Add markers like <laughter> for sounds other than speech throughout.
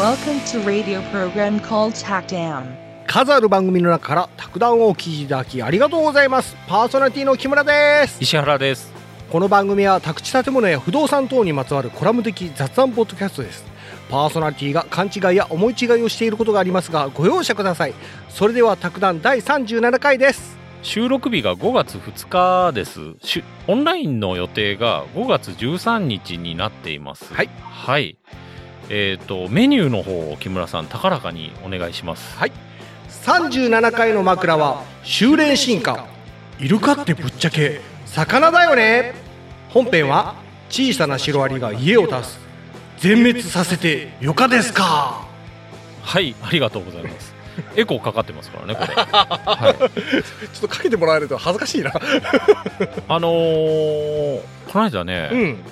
Welcome to radio program called TACDAM. 数ある番組の中から卓談をお聞きいただきありがとうございます。パーソナリティの木村です。石原です。この番組は宅地建物や不動産等にまつわるコラム的雑談ポッドキャストです。パーソナリティが勘違いや思い違いをしていることがありますがご容赦ください。それでは卓談第37回です。収録日が5月2日です。しオンラインの予定が5月13日になっています。はい。はいえっ、とメニューの方を木村さん高らかにお願いします。はい。37回の枕は修練進化。イルカってぶっちゃけ魚だよね。本編は小さなシロアリが家を出す。全滅させてよかですか。はいありがとうございます。エコーかかってますからねこれ、<laughs> はい、ちょっとかけてもらえると恥ずかしいな。<laughs> あのーこの間ね、うん。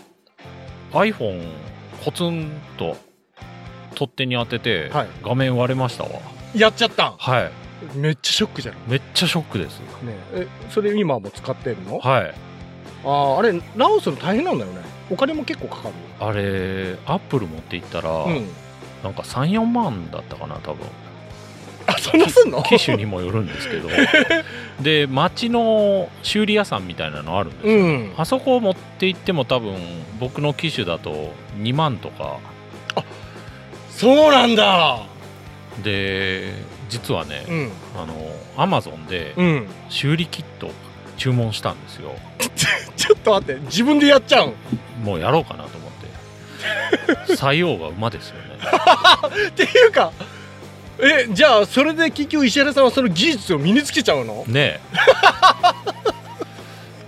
iPhone コツンと取っ手に当てて、はい。画面割れましたわ。やっちゃったん？はい。めっちゃショックじゃん。ねめっちゃショックです。えそれ今も使ってるの？はい。あああれ直すの大変なんだよね。お金も結構かかるあれアップル持って行ったら、うん。なんか34万だったかな多分。あそんなすんの？機種にもよるんですけど。<laughs> で町の修理屋さんみたいなのあるんですよ、うん。あそこを持って行っても多分僕の機種だと2万とかそうなんだ。で実はね、うん。あのアマゾンでうん。修理キット注文したんですよ。<laughs> ちょっと待って自分でやっちゃうんもうやろうかなと思って。<laughs> 採用が馬ですよね。<laughs> っていうかえじゃあそれで結局石原さんはその技術を身につけちゃうの？ねえ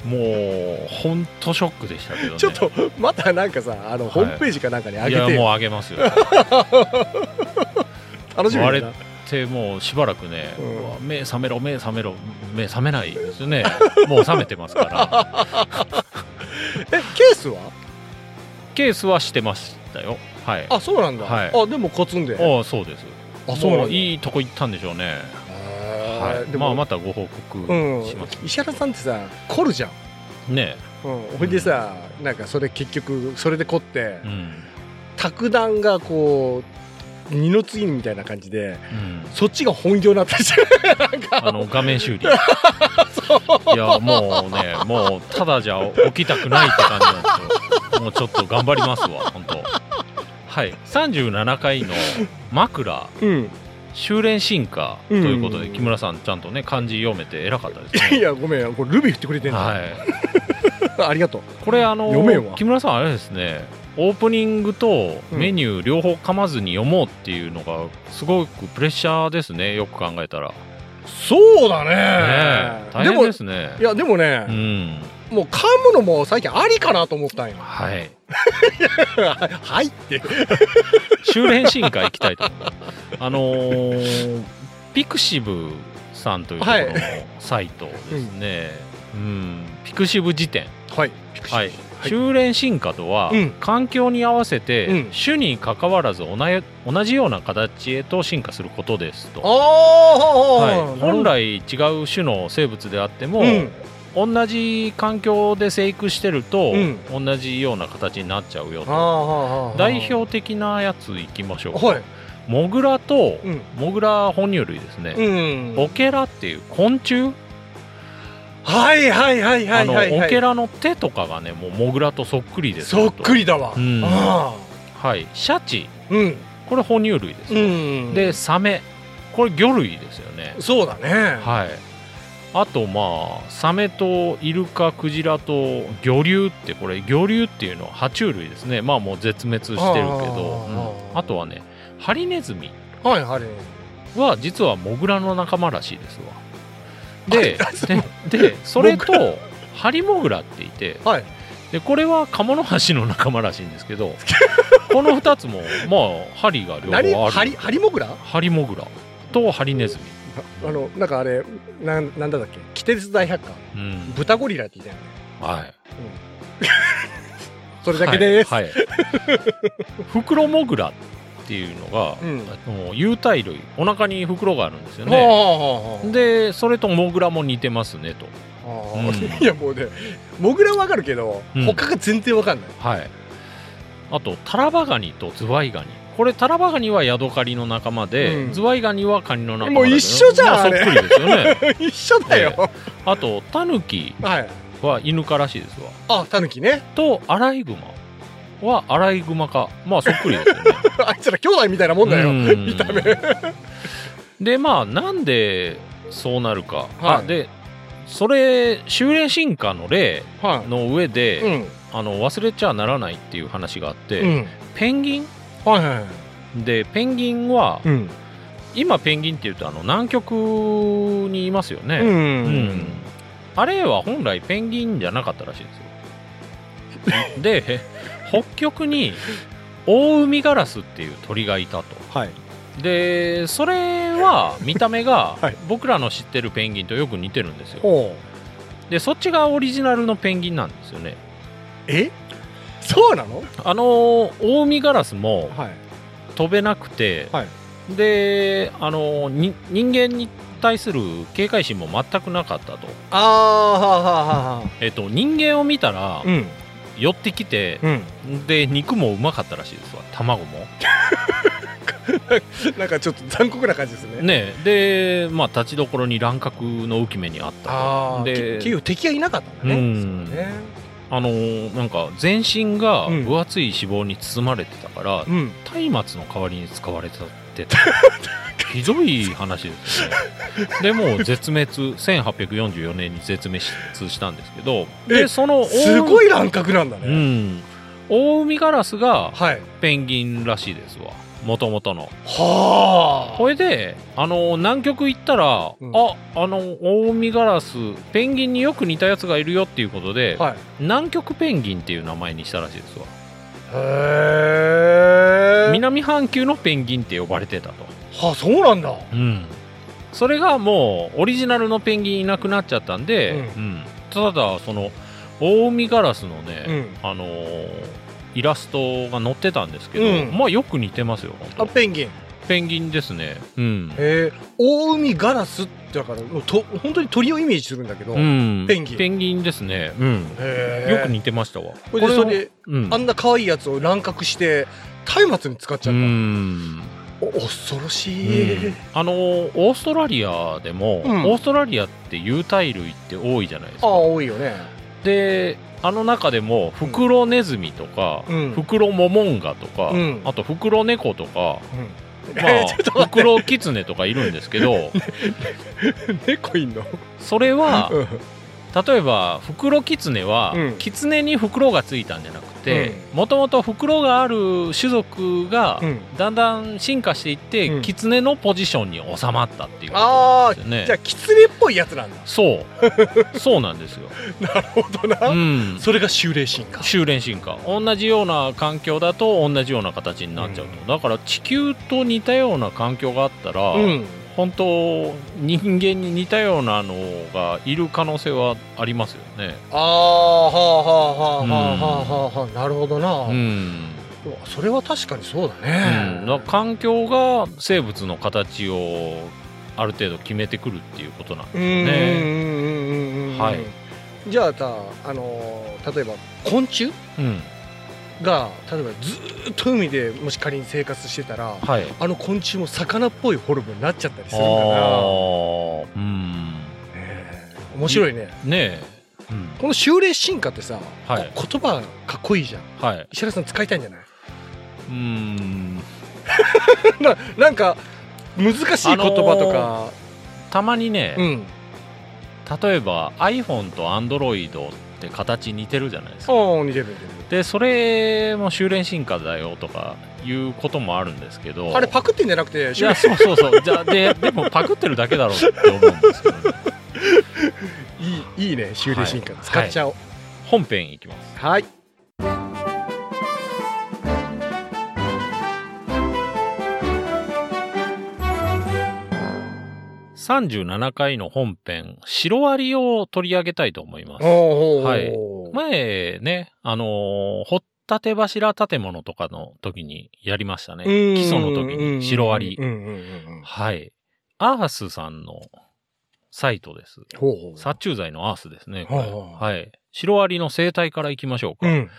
もうほんとショックでしたけどね。ちょっとまたなんかさあの、ホームページかなんかに上いやもうげてよあげますよ。<laughs> 楽しみだな。割れてもうしばらくね、うん。目覚めろ目覚めろ目覚めないですよね。もう覚めてますから。<laughs> えケースは？ケースはしてましたよ。はい。あそうなんだ、はい。あでもコツンで。ああそうです。あそうなんだ。もいいとこ行ったんでしょうね、はい。まあまたご報告うんします、石原さんってさ凝るじゃん。ね。うん、ほいでさ、なんかそれ結局それで凝ってえうん。卓談がこう二の次みたいな感じでうん。そっちが本業になったりしてあの画面修理。<laughs> いやもうねもうただじゃ起きたくないって感じなんですよ。もうちょっと頑張りますわ本当。はい。37回の枕。うん修練進化ということで、うん木村さんちゃんとね漢字読めて偉かったですね。<laughs> いやごめんこれルビー振ってくれてんだ、はい。<laughs> ありがとう。これあの読めんわ木村さんあれですね。オープニングとうん。メニュー両方噛まずに読もうっていうのがすごくプレッシャーですねよく考えたら。ねそうだね。え大変もですね。いやでもねう、ん。もう噛むのも最近ありかなと思ったんよ。はい。<laughs> はいって。修練進化行きたいと思うあのーピクシブさんというところのサイトですね、うん。ピクシブ辞典。はい。はい、はい。修練進化とは、うん。環境に合わせて、うん。種にかかわらず同じ同じような形へと進化することですと、ああ、はい、本来違う種の生物であっても、うん。同じ環境で生育してると、うん。同じような形になっちゃうよあとあ代表的なやついきましょうか、はいモグラと、うん。モグラ哺乳類ですね、うん。オケラっていう昆虫、はいはいはいはいはい、はい、あのオケラの手とかがねもうモグラとそっくりです。そっくりだわ、うん。あはい。シャチ？あうん。これ哺乳類です、うん。でサメ？これ魚類ですよね。そうだね。はい。あとまあサメとイルカクジラと魚竜ってこれ魚竜っていうのは爬虫類ですね。まあもう絶滅してるけど。あー。うん。あとはねハリネズミ。はいはいは実はモグラの仲間らしいですわ。でででそれとハリモグラっていてはい。でこれはカモノハシの仲間らしいんですけど <laughs> この2つもまあ針が両方ある。何？ハリハリモグラ？ハリモグラとハリネズミ。あのなんかあれなんなんだっけ？キテレツ大百科。うん。豚ゴリラって言ったよね。はい。<laughs> それだけです、はい、はい、フクロモグラっていうのが、うん。有袋類お腹に袋があるんですよはあねはあはでそれとモグラも似てますねと。あはあうんいやもうねモグラはわかるけど、うん。他が全然わかんない。はい。あとタラバガニとズワイガニ。これタラバガニはヤドカリの仲間で、うん。ズワイガニはカニの仲間もう一緒じゃんまあ、そっくりですよね。<laughs> 一緒だよ。あとタヌキはい。はイヌ科らしいですわ。あ、タヌキね。とアライグマはアライグマかまあそっくりですよね <laughs> あいつら兄弟みたいなもんだよ。うん見た目。<laughs> でまあなんでそうなるか、はいあでそれ修練進化の例はの上で、い。うん。あの忘れちゃならないっていう話があって、うん。ペンギン？はいはいはい。でペンギンは、うん。今ペンギンっていうとあの南極にいますよね、うん。うんあれは本来ペンギンじゃなかったらしいですよ <laughs> で北極にオオウミガラスっていう鳥がいたとはい。でそれは <laughs> 見た目がはい僕らの知ってるペンギンとよく似てるんですよほう。でそっちがオリジナルのペンギンなんですよねえ？そうなの？あのオオウミガラスもはい。飛べなくて、はいであのに人間に対する警戒心も全くなかったと,、ああはあはあ。えっと人間を見たらうん。寄ってきて、うん。で肉もうまかったらしいですわ卵も <laughs> なんかちょっと残酷な感じですね。ねでまあ立ちどころに乱獲の浮き目にあったとああ。で、で結局敵がいなかったんだね。うんね。あのーなんか全身がうん分厚い脂肪に包まれてたからうん。松明の代わりに使われてたって <laughs> ひどい話ですよねでもう絶滅1844年に絶滅したんですけどえでそのすごいい乱獲なんだうね。んオオウミガラスがはい。ペンギンらしいですわもともとのはあ。これであの南極行ったら、うんああのオオウミガラスペンギンによく似たやつがいるよっていうことで、はい。南極ペンギンっていう名前にしたらしいですわへえ。南半球のペンギンって呼ばれてたと、はあ、そうなんだ。うん、それがもうオリジナルのペンギンいなくなっちゃったんで、ううんただそのオオウミガラスのね、うん。あのーイラストが載ってたんですけど、うんまあよく似てますよあ、本ペンギン。当ペンギンですねうん、へえ。大海ガラスってだから、と、本当に鳥をイメージするんだけど。へうん、ペンギンペンギンですね、うん、え。よく似てましたわこれで、をそれで、うんあんな可愛いやつを乱獲して、松明に使っちゃうった。んお恐ろしい。うんあのーオーストラリアでも、うんオーストラリアって有袋類って多いじゃないですああ、か多いよね。であの中でもフクロネズミとか、うんフクロモモンガとか、うんあとフクロネコとか、うん。まあ、フクロキツネとかいるんですけど。<laughs> 猫いんの？それはうん例えばフクロキツネは、うん。キツネにフクロがついたんじゃなくてもともとフクロがある種族が、うん。だんだん進化していって、うん。キツネのポジションに収まったっていうことですよね。じゃあキツネっぽいやつなんだ。そう。<laughs> そうなんですよ、なるほどな、うん、それが修霊進化。修練進化。同じような環境だと同じような形になっちゃうと、だから地球と似たような環境があったら、うん本当人間に似たようなのがいる可能性はありますよね。ああはあはあはあはあはあはあはあなるほどな、うん、それは確かにそうだうねん、だから環境が生物の形をある程度決めてくるっていうことなんですうね。うんうんうんうんはい。じゃあさあのー例えば昆虫？うん、が例えばずーっと海でもし仮に生活してたらはい。あの昆虫も魚っぽいフォルムになっちゃったりすあるんだなーうん。ねえ面白いねねえ。うん、この修霊進化ってさ、はいこ言葉かっこいいじゃんはい。石原さん使いたいんじゃない？うん。<laughs> ななんか難しい言葉とか、たまにね、うん例えば iPhone と Android って形似てるじゃないですか。似てる似てで、それも修練進化だよとかいうこともあるんですけど。るあれパクってんじゃなくていや、そうそうそう。じゃあ、で、でもパクってるだけだろうって思うんですけど、<laughs> ね、いいいいね修霊進化、はい使っちゃおう本編いきます。はい、37回の本編、シロアリを取り上げたいと思います。はい前ね、あのー掘ったて柱建物とかの時にやりましたね。うん基礎の時にシロアリはい。アースさんのサイトです。殺虫剤のアースですね。はい。シロアリの生態からいきましょうか。うん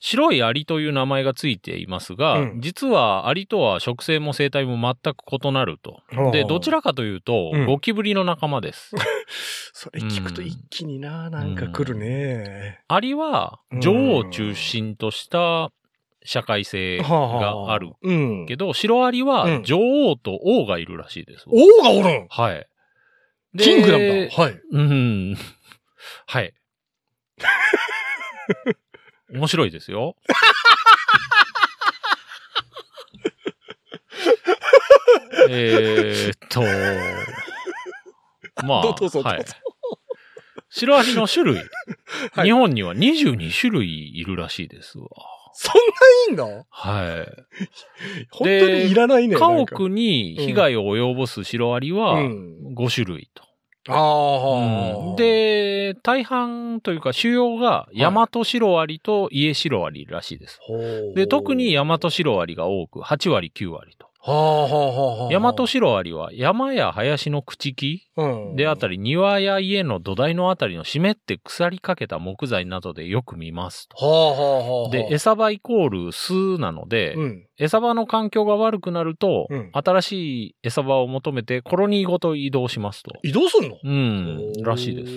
白いアリという名前がついていますが、うん実はアリとは食性も生態も全く異なると。で、どちらかというと、うんゴキブリの仲間です。<laughs> それ聞くと一気にな、なんか来るね。アリは女王を中心とした社会性がある。うん。けど、白アリうんは女王と王がいるらしいです。王がおるん？はい。でキングなんだ。はい。うん。<laughs> はい。面白いですよ。<laughs> えーっと、まあ、どうぞどうぞはい。白アリの種類、はい日本には22種類いるらしいですわ。そんないいんだはい。本当にいらないね。家なんか屋に被害を及ぼすシロアリはうん5種類と。ああ、で、大半というか主要が大和シロアリと家シロアリらしいです。ほうで、特に大和シロアリが多く、8割、9割と。大和シロアリは山や林の朽木うんであったり、庭や家の土台のあたりの湿って腐りかけた木材などでよく見ますと。で、餌場イコール巣なので、うん。餌場の環境が悪くなると、うん新しい餌場を求めてコロニーごと移動しますと。移動すんの？うん、らしいです。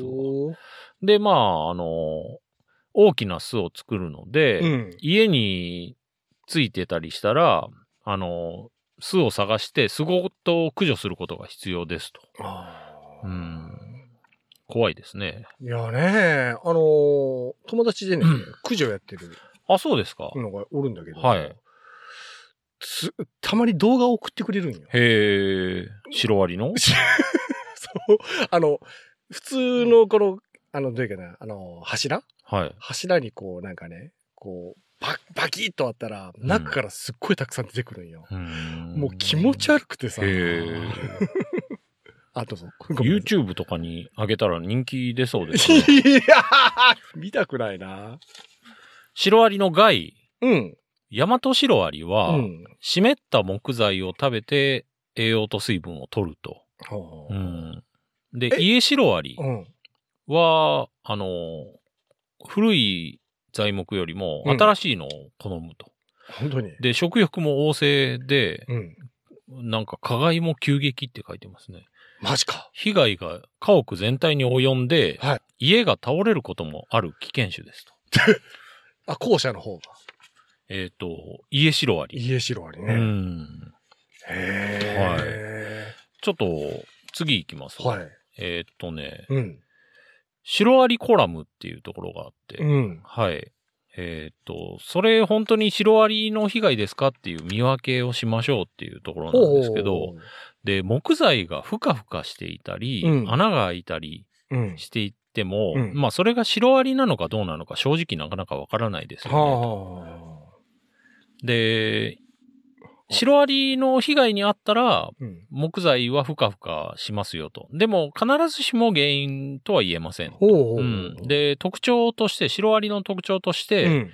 で、まあ、あの、大きな巣を作るので、うん。家についてたりしたら、あの、巣を探して巣ごと駆除することが必要ですと。うん。怖いですね。いやね、あのー友達でねうん、駆除やってるあ、そうですか。のがおるんだけど、はい。つたまに動画を送ってくれるんよ。へえ、シロアリの？<laughs> そう、あの、普通のこの、あの、どういうかな、あの、柱？はい。柱にこう、なんかね、こう、ババキッとあったら、中からすっごいたくさん出てくるんよ。もう気持ち悪くてさ。<laughs> あ、どうぞ。<laughs> ごめん YouTube とかに上げたら人気出そうですね。<laughs> いやー見たくないな。シロアリの害、うん。ヤマトシロアリは、うん。湿った木材を食べて栄養と水分を取ると。ほううん、で、え？イエシロアリうん。は、あの、古い材木よりもうん新しいのを好むと。本当に？で、食欲も旺盛で、うん。なんか加害も急激って書いてますね。マジか。被害が家屋全体に及んで、はい家が倒れることもある危険種ですと。<laughs> あ、後者の方が。えっ、と、イエシロアリ。家白ありうね。ん。へちょっと、次行きますー。はい。えっ、とね、うん。シロアリコラムっていうところがあって、うん。はい。えーっと、それ本当にシロアリの被害ですかっていう見分けをしましょうっていうところなんですけど、で、木材がふかふかしていたり、うん穴が開いたりうん。していっても、うんまあそれがシロアリなのかどうなのか正直なかなかわからないですよね。はで、シロアリの被害にあったら。木材はふかふかしますよと。でも必ずしも原因とは言えません。ほうん、で、特徴として、シロアリの特徴として、うん、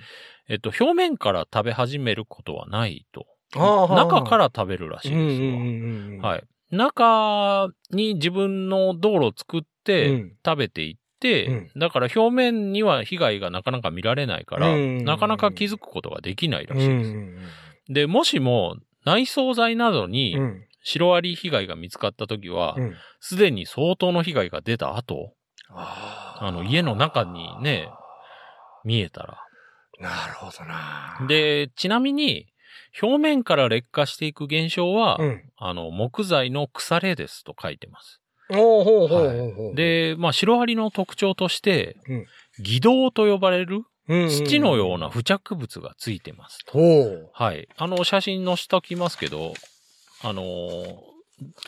えっと、表面から食べ始めることはないと。中から食べるらしいですわ。うんうんうんうん。はい。中に自分の道路を作ってうん食べていって、うんだから表面には被害がなかなか見られないから、うんなかなか気づくことができないらうんしいです。うんで、もしも内装材などうにん。シロアリ被害が見つかったときはう、ん。すでに相当の被害が出た後、ああの、家の中にね、見えたら。なるほどな。で、ちなみに、表面から劣化していく現象は、うん。あの、木材の腐れですと書いてます。おうほうほうほう。で、まあ、シロアリの特徴として、うん偽銅と呼ばれる土のような付着物がついてます。はい。あの、写真載せときますけど、あのー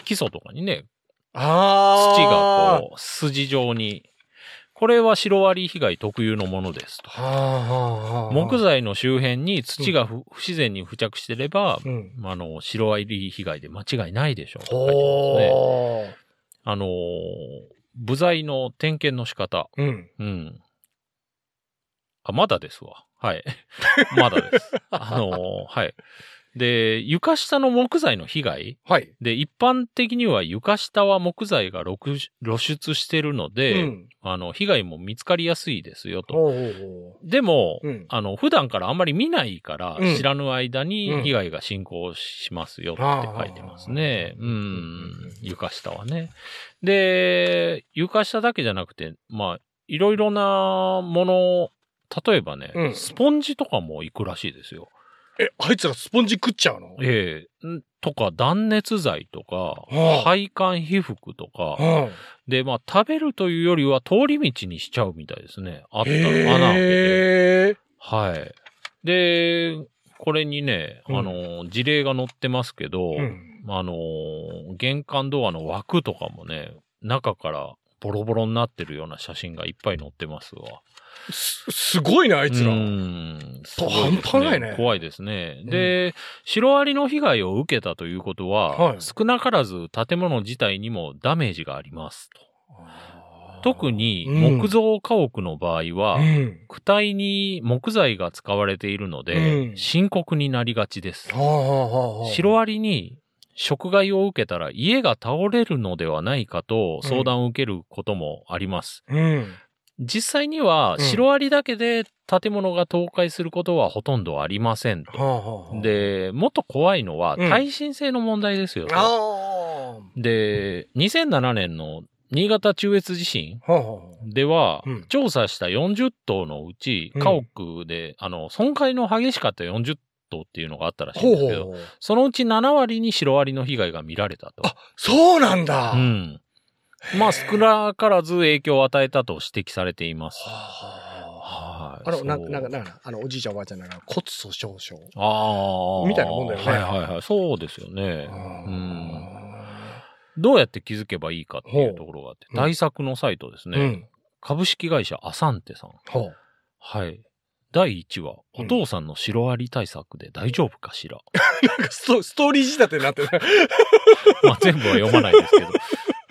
基礎とかにね、ああ。土がこう、筋状に、これはシロアリ被害特有のものですと。はあはあはあ。木材の周辺に土が不不自然に付着してれば、うん。あの、シロアリ被害で間違いないでしょうね。ほあのー部材の点検の仕方。う。うん。うん。あ、まだですわ。はい。<laughs> まだです。あのーはい。で、床下の木材の被害はい。で、一般的には床下は木材が露露出してるので、うん。あの、被害も見つかりやすいですよと。ほうほうほでも、うんあの、普段からあんまり見ないから、うん知らぬ間うんに被害が進行しますよって書いてますね。うん。床下はね。で、床下だけじゃなくて、まあ、いろいろなもの、例えばね、うんスポンジとかも行くらしいですよ。う。え、あいつらスポンジ食っちゃうの？ええんとか、断熱材とか、はあ配管被覆とか、うん。で、まあ、食べるというよりは通り道にしちゃうみたいですね。あったら穴開けて。へえ。はい。で、これにね、うんあの、事例が載ってますけど、うん。あの、玄関ドアの枠とかもね、中からボロボロになってるような写真がいっぱい載ってますわ。す、すごいね、あいつら。うーんすごい半端ないね怖いですね。で、シロアリの被害を受けたということは、はい少なからず建物自体にもダメージがありますと。特にうん木造家屋の場合は、うん。躯体に木材が使われているので、うん深刻になりがちです。シロアリに食害を受けたら家が倒れるのではないかと相談を受けることもあります。うん。実際にはうんシロアリだけで建物が倒壊することはほとんどありませんと。はあはあはあ、で、もっと怖いのはうん耐震性の問題ですよと。あで、2007年の新潟中越地震。では、うん調査した40棟のうち、うん家屋で、あの、損壊の激しかった40棟っていうのがあったらしいんですけど。そのうち7割にシロアリの被害が見られたと。あ、そうなんだ。うん。まあ、少なからず影響を与えたと指摘されています。ははい。あの、ななんか、なんか、あの、おじいちゃんおばあちゃんなんか骨粗しょう症。ああ。みたいなもんだよねはいはいはい。そうですよね。ううん。どうやって気づけばいいかっていうところがあって、対策のサイトですね。うん。株式会社アサンテさん。はい。第1話、うんお父さんのシロアリ対策で大丈夫かしら、<laughs> なんかスト、ーリー仕立てになってる。<laughs> まあ全部は読まないですけど。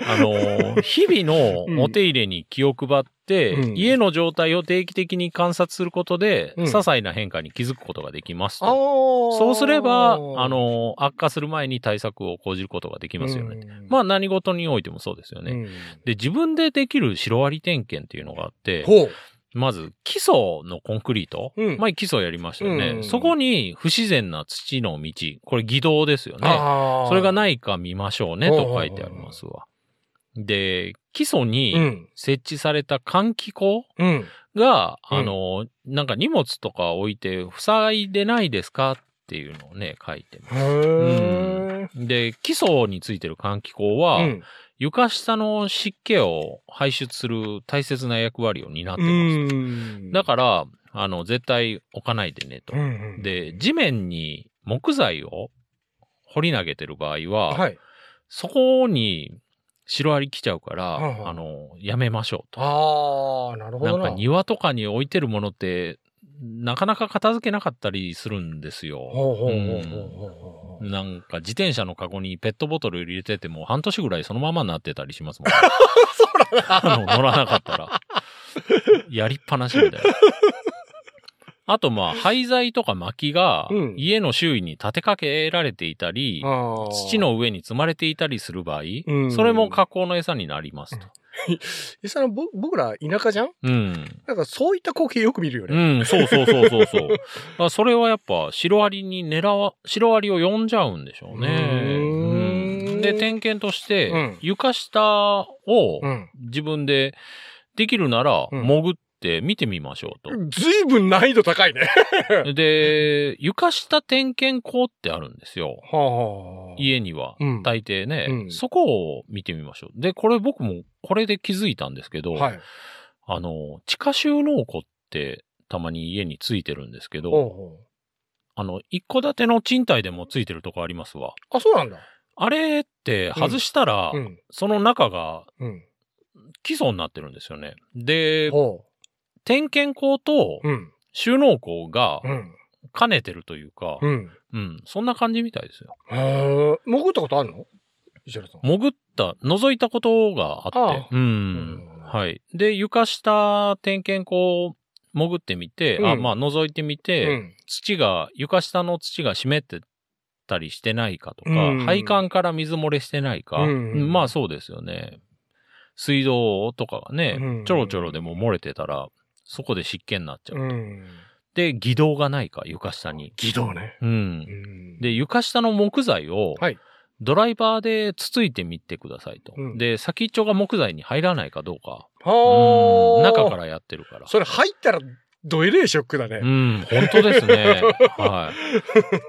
あのー <laughs> 日々のお手入れに気を配って、うん家の状態を定期的に観察することで、うん些細な変化に気づくことができますと。あそうすれば、あの悪化する前に対策を講じることができますよね。ねまあ何事においてもそうですよね。うんで、自分でできるシロアリ点検っていうのがあって。まず基礎のコンクリート？うん前基礎やりましたよね。うんそこに不自然な土の道。これ偽道ですよね。それがないか見ましょうねと書いてありますわ。で、基礎うにん。設置された換気口うん。が、うんあの、なんか荷物とか置いて塞いでないですかっていうのをね、書いてます。へえ。で、基礎についてる換気口は、うん。床下の湿気を排出する大切な役割を担ってうます。ん。だから、あの、絶対置かないでねと。うん、で、地面に木材を掘り投げてる場合は、はい。そこにシロアリ来ちゃうから、はいはいあの、やめましょうと。ああ、なるほどな。なんか庭とかに置いてるものって、なかなか片付けなかったりするんですよ。なんか自転車のカゴにペットボトル入れてても半年ぐらいそのままになってたりしますもん。<laughs> あの、乗らなかったら。やりっぱなしみたいな。あとまあ、廃材とか薪がうん家の周囲に立てかけられていたり、土の上に積まれていたりする場合、うんそれも加工の餌になりますと。<laughs> えさぼ僕ら田舎じゃん？うん。なんかそういった光景よく見るようね。ん、そうそうそうそうそう。だからそれはやっぱ、シロアリに狙わ、シロアリを呼んじゃうんでしょうね。うーんうんで、点検として、うん床下をうん。自分でできるなら、うん潜って見てみましょうと。ずいぶん難易度高いね。<laughs> で、床下点検口ってあるんですよ。はあ。家には。うん大抵ね、うんそこを見てみましょう。で、これ僕もこれで気づいたんですけど、はい。あの、地下収納庫ってたまに家についてるんですけど、ほうほあの、一戸建ての賃貸でもついてるとこありますわ。うあ、そうなんだ。あれって外したら、うん。その中がうん。基礎になってるんですよね。で、ほ点検口とう。うん。収納庫がうん。兼ねてるというか、うん。うん、そんな感じみたいですよ。へえ。潜ったことあるの？石原さん。潜った、覗いたことがあって、ああうん、うんはい。で、床下点検口潜ってみて、あ、うんまあ覗いてみて、うん。土が、床下の土が湿ってったりしてないかとか、うん配管から水漏れしてないか、うんまあそうですよね。水道とかがね、うんちょろちょろでも漏れてたら、そこで湿気になっちゃう。うん。で、偽道がないか、床下に。義道ね。うんう。んで、床下の木材を、はいドライバーでつついてみてくださいと。うんで、先っちょが木材に入らないかどうか。はあ。うん中からやってるから。それ入ったら、どえれえショックだね。うん、本当ですね。<laughs> は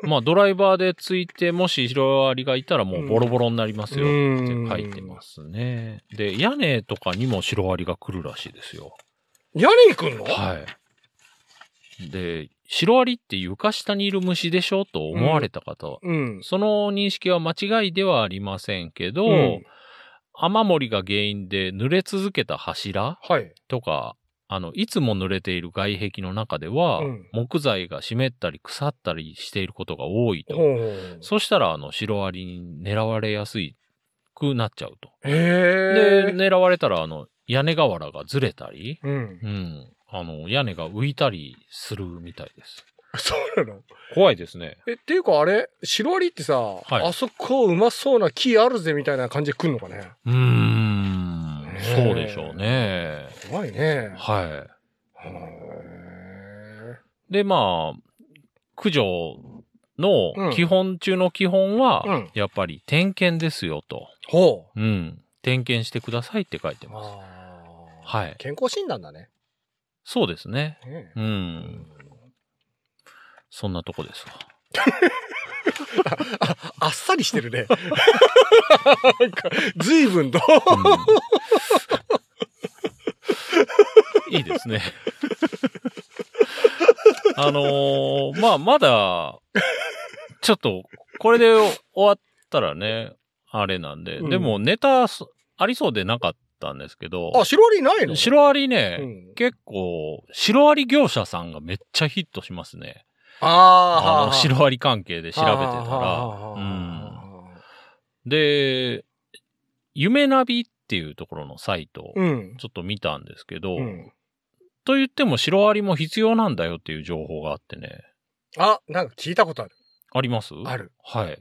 い。まあ、ドライバーでついて、もしシロアリがいたらもうボロボロになりますよって書いてますね。で、屋根とかにもシロアリが来るらしいですよ。屋根に来んの？はい。で、シロアリって床下にいる虫でしょ？と思われた方は、うん。その認識は間違いではありませんけど、うん雨漏りが原因で濡れ続けた柱はい。とか、あの、いつも濡れている外壁の中では、うん木材が湿ったり腐ったりしていることが多いと。そしたら、あの、シロアリに狙われやすいくなっちゃうと。で、狙われたら、あの、屋根瓦がずれたり、うん。うん。あの、屋根が浮いたりするみたいです。<laughs> そうなの？怖いですね。え、っていうかあれ、シロアリってさ、いあそこうまそうな木あるぜみたいな感じで来んのかね？うーん。ねえそうでしょうね。怖いね。はい。へで、まあ、駆除のうん基本中の基本は、うんやっぱり点検ですよと。ーほう。うん。点検してくださいって書いてます。はい健康診断だね。そうですね。ねう。うんんそんなとこですわ。<laughs> ああっさりしてるね。<laughs> なんか、随分と。うんいいですね。あのーまあ、まだ、ちょっと、これで終わったらね、あれなんで、うんでもネタすありそうでなかったんですけど、あ、シロアリないの？シロアリね、うん結構、シロアリ業者さんがめっちゃヒットしますね。あーあの、シロアリ関係で調べてたら。うん。で、夢ナビっていうところのサイトをうん。ちょっと見たんですけど、うん。と言ってもシロアリも必要なんだよっていう情報があってね。あ、なんか聞いたことある。あります？ある。はい。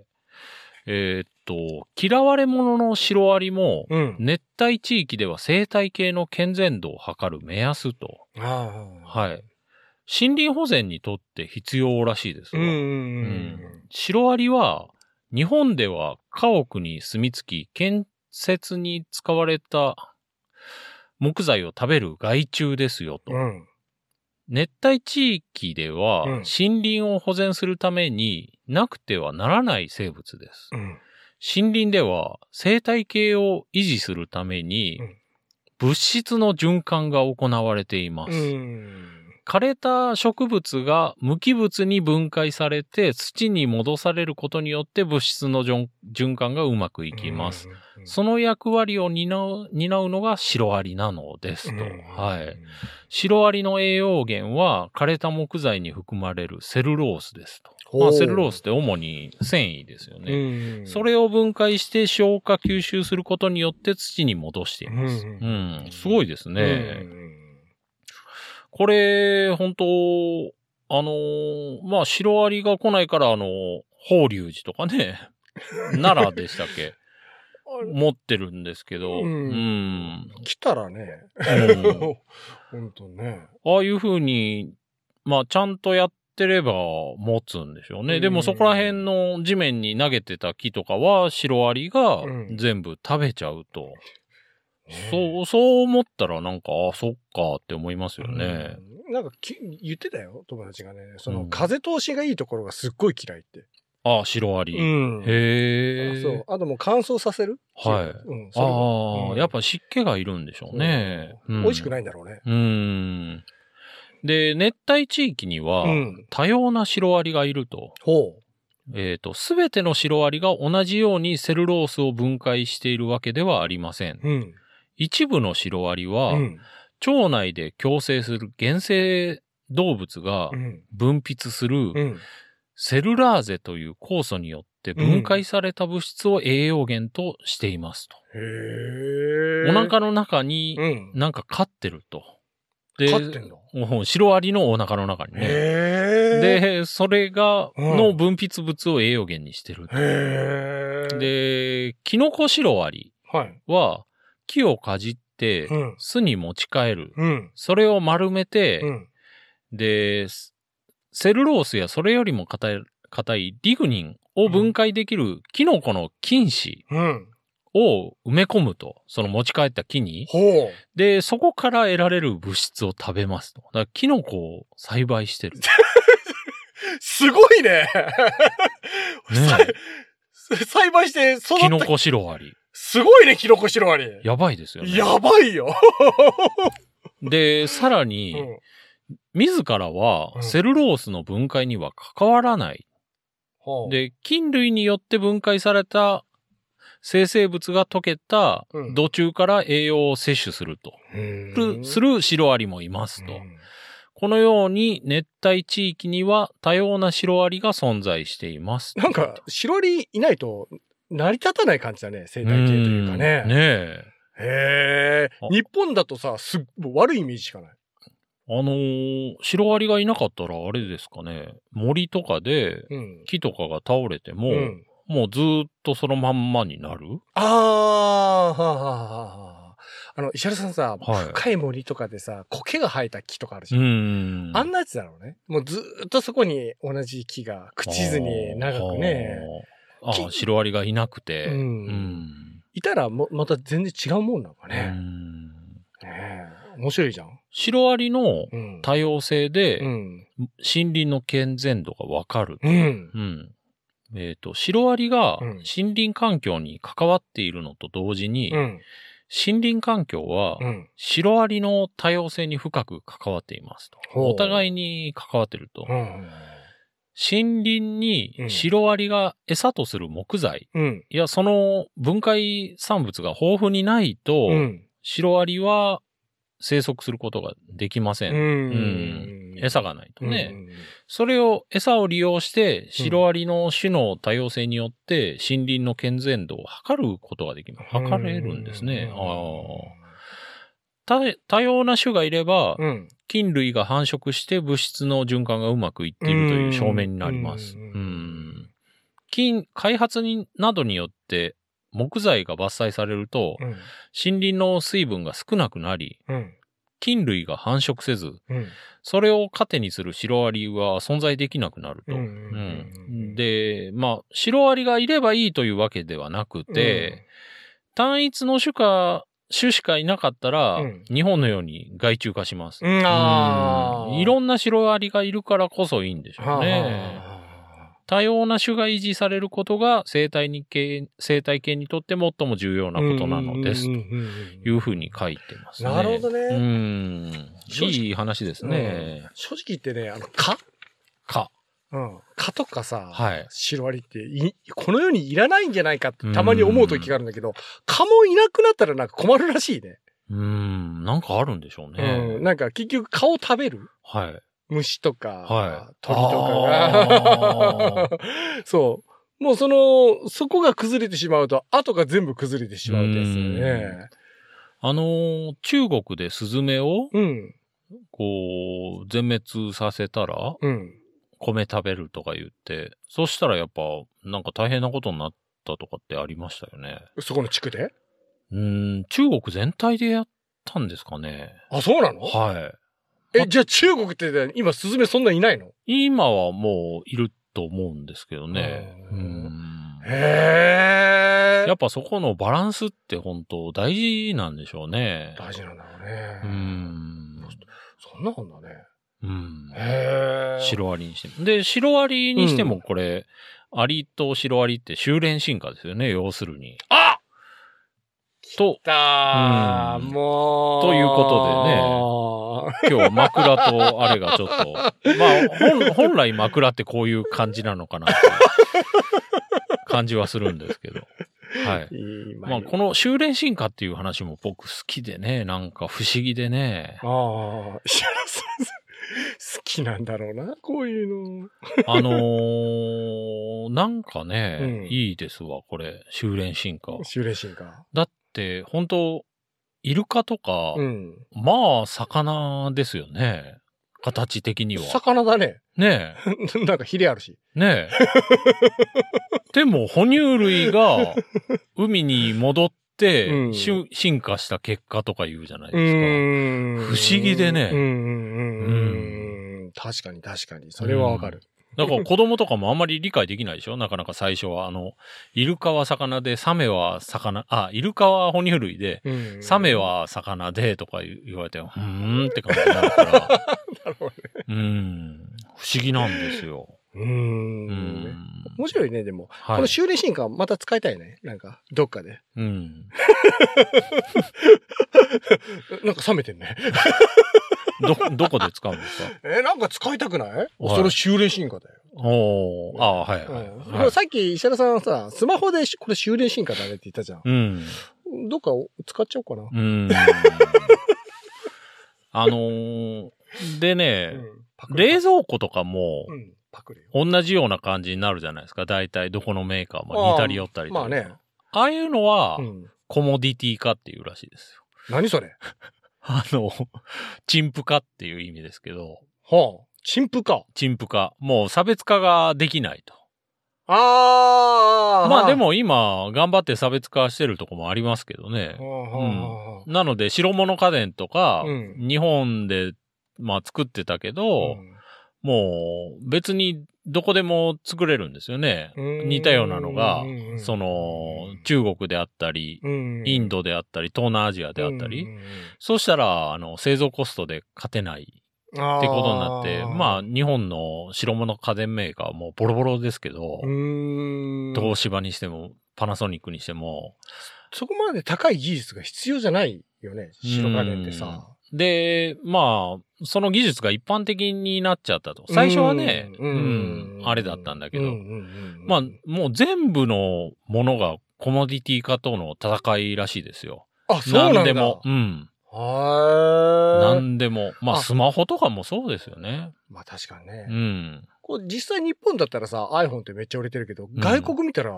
えーっと、嫌われ者のシロアリも、うん。熱帯地域では生態系の健全度を測る目安と。はい。森林保全にとって必要らしいですシロアリは、日本では家屋に住み着き、建設に使われた木材を食べる害虫ですよと。うん。熱帯地域では、うん森林を保全するためになくてはならない生物です。うん。森林では生態系を維持するためにうん、物質の循環が行われています。うん。枯れた植物が無機物に分解されて土に戻されることによって物質の循循環がうまくいきます。うん。その役割を担う担うのがシロアリなのですと。うんはい。。シロアリの栄養源は枯れた木材に含まれるセルロースですと。まあ、セルロースって主に繊維ですよね。うん。それを分解して消化吸収することによって土に戻しています。ううんん、すごいですね。うんこれ、本当あのーまあ、シロアリが来ないから、あの法隆寺とかね、<laughs> 奈良でしたっけ？持ってるんですけど、ううんん。来たらね。うんほんとね。ああいう風に、まあ、ちゃんとやってれば持つんでしょうね。うんでもそこら辺の地面に投げてた木とかは、シロアリがうん全部食べちゃうと。ねそう、そう思ったらなんか、あそっかって思いますよね。うんなんかき言ってたよ、友達がね。その、うん風通しがいいところがすっごい嫌いって。ああ、シロアリ。んへえ。そう。あともう乾燥させる？はいうん。ああ、うんやっぱ湿気がいるんでしょうね。うん美味しくないんだろうね。うーん。で、熱帯地域には、うん。多様なシロアリがいると。ほえっ、と、すべてのシロアリが同じようにセルロースを分解しているわけではありません。う。うん。一部のシロアリは、うん。腸内で共生する原生動物がうん。分泌するうん。セルラーゼという酵素によって分解された物質を栄養源としていますと。へえ。お腹の中にうん。なんか飼ってると。で飼ってんの？おシロアリのお腹の中にね。で、それが、うんの分泌物を栄養源にしてる。で、キノコシロアリは木をかじってうん、巣に持ち帰る。うん。それを丸めて、うん。で、スセルロースやそれよりも硬い、硬いリグニンを分解できるキノコの菌糸うん。を埋め込むと、その持ち帰った木に。ほう。で、そこから得られる物質を食べますと。だからキノコを栽培してる。<laughs> すごいね。<laughs> ね栽培して育った。キノコシロアリ。すごいね、キノコシロアリ。やばいですよね。やばいよ。<laughs> で、さらうに、ん自らはうんセルロースの分解には関わらない。で、菌類によって分解された生成物が溶けたうん土中から栄養を摂取すると。うんするシロアリもいますと。うんこのように熱帯地域には多様なシロアリが存在しています。なんか、シロアリいないと成り立たない感じだね、生態系というかね。んねえ。へえあ。日本だとさ、すっ悪いイメージしかない。あのーシロアリがいなかったらあれですかね。森とかでうん。木とかが倒れても、うん。もうずーっとそのまんまになる？ああ、はあ、はあ、はあ。あの、石原さんさ、はい深い森とかでさ、苔が生えた木とかあるじうゃん。ん。あんなやつだろうね。もうずーっとそこに同じ木が朽ちずに長くね。あー。あシロアリがいなくて。うんうんいたらもまた全然違うもんなのかうね。んねえ面白いじゃん。シロアリのうん。多様性でうん。森林の健全度がわかる。うん。うん。えっ、と、シロアリがうん森林環境に関わっているのと同時に、うん。森林環境はうん。シロアリの多様性に深く関わっていますと。お互いに関わってると。うん。森林にシロアリが餌とする木材、うん。いや、その分解産物が豊富にないと、うん。シロアリは生息することができません。うん。餌がないとね。うんそれを、餌を利用して、シロアリの種の多様性によって、森林の健全度を測ることができます。測れるんですね。ああ多多様な種がいれば、うん。菌類が繁殖して物質の循環がうまくいっているという証明になります。ううんん。菌、開発になどによって木材が伐採されると、うん。森林の水分が少なくなり、うん。菌類が繁殖せず、うん。それを糧にするシロアリは存在できなくなると。で、まあ、シロアリがいればいいというわけではなくて、単一の種か、種しかいなかったら、うん日本のように害虫化します。いろんなシロアリがいるからこそいいんでしょうね。多様な種が維持されることが生態に系生態系にとって最も重要なことなのです。というふうに書いてますね。なるほどねうん。いい話ですね。正直言ってね、あの、蚊か。うん。蚊とかさ、はい。シロアリってい、この世にいらないんじゃないかってたまに思う時があるんだけど、蚊もいなくなったらなんか困るらしいね。うん。なんかあるんでしょうね。うん。なんか結局蚊を食べる？はい。虫とか、はい鳥とかが。<laughs> そう。もうその、そこが崩れてしまうと、後が全部崩れてしまうってやつだよね。あのー中国でスズメを、うん。こう、全滅させたら、うん。米食べるとか言って、そしたらやっぱ、なんか大変なことになったとかってありましたよね。そこの地区で？うん、中国全体でやったんですかね。あ、そうなの？はい。え、じゃあ中国って今スズメそんないないの？今はもういると思うんですけどね。ううんん。へやっぱそこのバランスって本当大事なんでしょうね。大事なんだろうね。うん。そんなもんだね。うん。へえ。シロアリにしても。で、シロアリにしてもこれ、アリとシロアリって修練進化ですよね、要するに。あと、うんもう。ということ今日枕とあれがちょっと、まあ、本本来枕ってこういう感じなのかな感じはするんですけど。はい。いいまあ、この修練進化っていう話も僕好きでね、なんか不思議でね。ああ、石原さん、好きなんだろうな、こういうの。あのー、なんかね、うんいいですわ、これ、修練進化。修練進化。だって、本当イルカとか、うん。まあ、魚ですよね。形的には。魚だね。ね <laughs> なんかヒレあるし。え。ねえ。<laughs> でも、哺乳類が海に戻って、うん進化した結果とか言うじゃないうですか。不思議でねうんうんうんうん。確かに確かに。それはわかる。だから子供とかもあんまり理解できないでしょ？なかなか最初は。あの、イルカは魚で、サメは魚、あ、イルカは哺乳類で、うんサメ、は魚でとか言われて、うーんって感じになるから。<laughs> なるほどね。うん。不思議なんですよ。うんん。面白いね、でも。はい。この修練進化また使いたいね。なんか、どっかで。うん。<laughs> なんか冷めてんね。<laughs> ど、どこで使うんですか？え、なんか使いたくない？それ修練進化だよ。おー、ああ、はい、はい。さっき石原さんさ、スマホでこれ修練進化だねって言ったじゃん。うん。どっか使っちゃおうかな。うん。あのーでね、うん冷蔵庫とかもうん、パク。同じような感じになるじゃないですか。大体どこのメーカーも似たり寄ったりとかまあね。ああいうのはう、ん。コモディティ化っていうらしいですよ。何それ？<laughs> あの、陳腐化っていう意味ですけど、はあ。陳腐か。陳腐化。もう差別化ができないと。ああ。まあでも今、頑張って差別化してるとこもありますけどね。はなので、白物家電とか、うん日本で、まあ作ってたけど、もう別にどこでも作れるんですよね。うん。似たようなのがその、中国であったり、インドであったり、東南アジアであったり、そうしたら、あの、製造コストで勝てないってことになって、まあ、日本の白物家電メーカーはもうボロボロですけど、うん。東芝にしても、パナソニックにしても、そこまで高い技術が必要じゃないよね。白金ってさ。で、まあ、その技術が一般的になっちゃったと。最初はね、うんうんあれだったんだけど、うんうんうんまあ、もう全部のものがコモディティ化との戦いらしいですよ。あ、そうなんだ。何でも。うん。はーい。何でも。まあ、あスマホとかもそうですよね。まあ確かにね。うん。こう実際日本だったらさ、iPhone ってめっちゃ売れてるけど、ん外国見たら、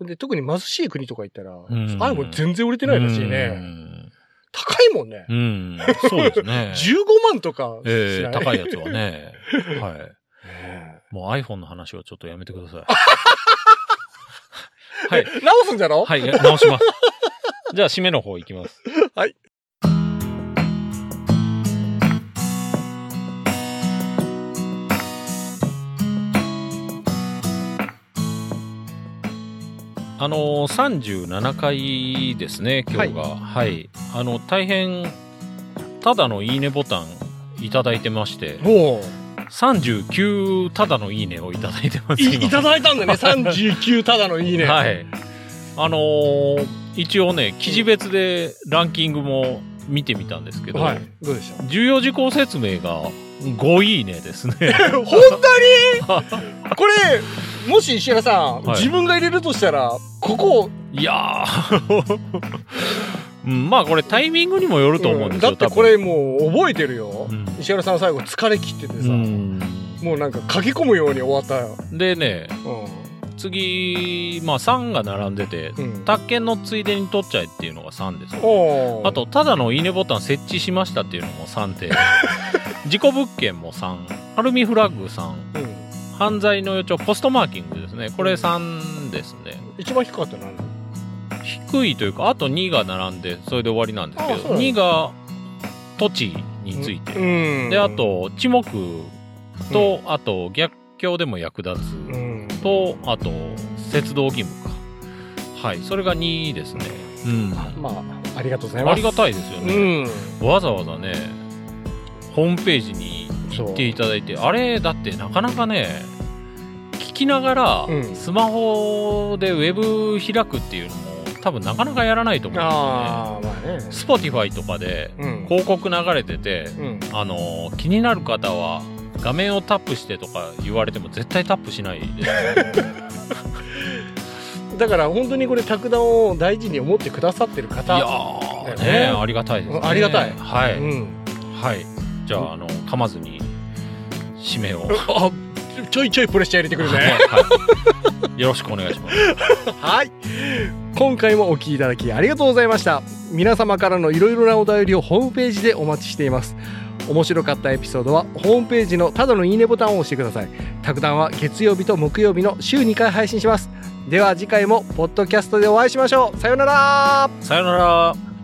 で、特に貧しい国とか行ったら、ん iPhone 全然売れてないらしいうね。ん。高いもんね。うん。そうですね。<laughs> 15万とか。ええ高いやつはね。<laughs> はい。もう iPhone の話はちょっとやめてください。<laughs> はい。直すんじゃろ？はい、直します。じゃあ、締めの方いきます。はい。あのー、37回ですね、今日が。はい。あの、大変、ただのいいねボタンいただいてまして、も39ただのいいねをいただいてまう、す。い今いただいたんだね。<laughs> 39ただのいいね。はい。あのー一応ね、記事別でランキングも見てみたんですけど、はい。どうでした？重要事項説明が5いいねですね。<laughs> 本当に？<laughs> これ、もし石原さん、はい自分が入れるとしたら、ここ、いやー <laughs> うん、まあこれタイミングにもよると思うんですよ、だってこれもう覚えてるよ。うん石原さん最後疲れ切っててさ、うんもうなんか書き込むように終わったよ。でね、う次、まあ3が並んでて、ん。うん。宅建のついでに取っちゃえっていうのが3です。おーあと、ただのいいねボタン設置しましたっていうのも3で、<laughs> 事故物件も3、アルミフラッグ3、うん。犯罪の予兆、ポストマーキングですね。これ3ですね。一番低かったのは何？低いというか、あと2が並んで、それで終わりなんですけど、あそうなんだ2が土地について、うん。で、あ、と、地目と、あと、逆境でも役立つ、うん。と、あと、鉄道義務か。はい、それが2ですね。うん。まあ、ありがとうございます。ありがたいですようね。ん。わざわざね、ホームページに行っていただいて、あれ、だってなかなかね、聞きながら、うんスマホでウェブ開くっていうのも、多分なかなかやらないと思うんですよね。ああ、まあね。Spotify とかでうん。広告流れてて、うん。あの気になる方は画面をタップしてとか言われても絶対タップしないです。<laughs> だから本当にこれ、卓談を大事に思ってくださってる方。いやねねありがたいですね。ありがたいはい、うん。はい。じゃああの噛まずに締めを。あ、ちょいちょいプレッシャー入れてくるね。はい、よろしくお願いします。はい。今回もお聞きいただきありがとうございました。皆様からのいろいろなお便りをホームページでお待ちしています。面白かったエピソードはホームページのただのいいねボタンを押してください卓談は月曜日と木曜日の週2回配信しますでは次回もポッドキャストでお会いしましょうさようならさよなら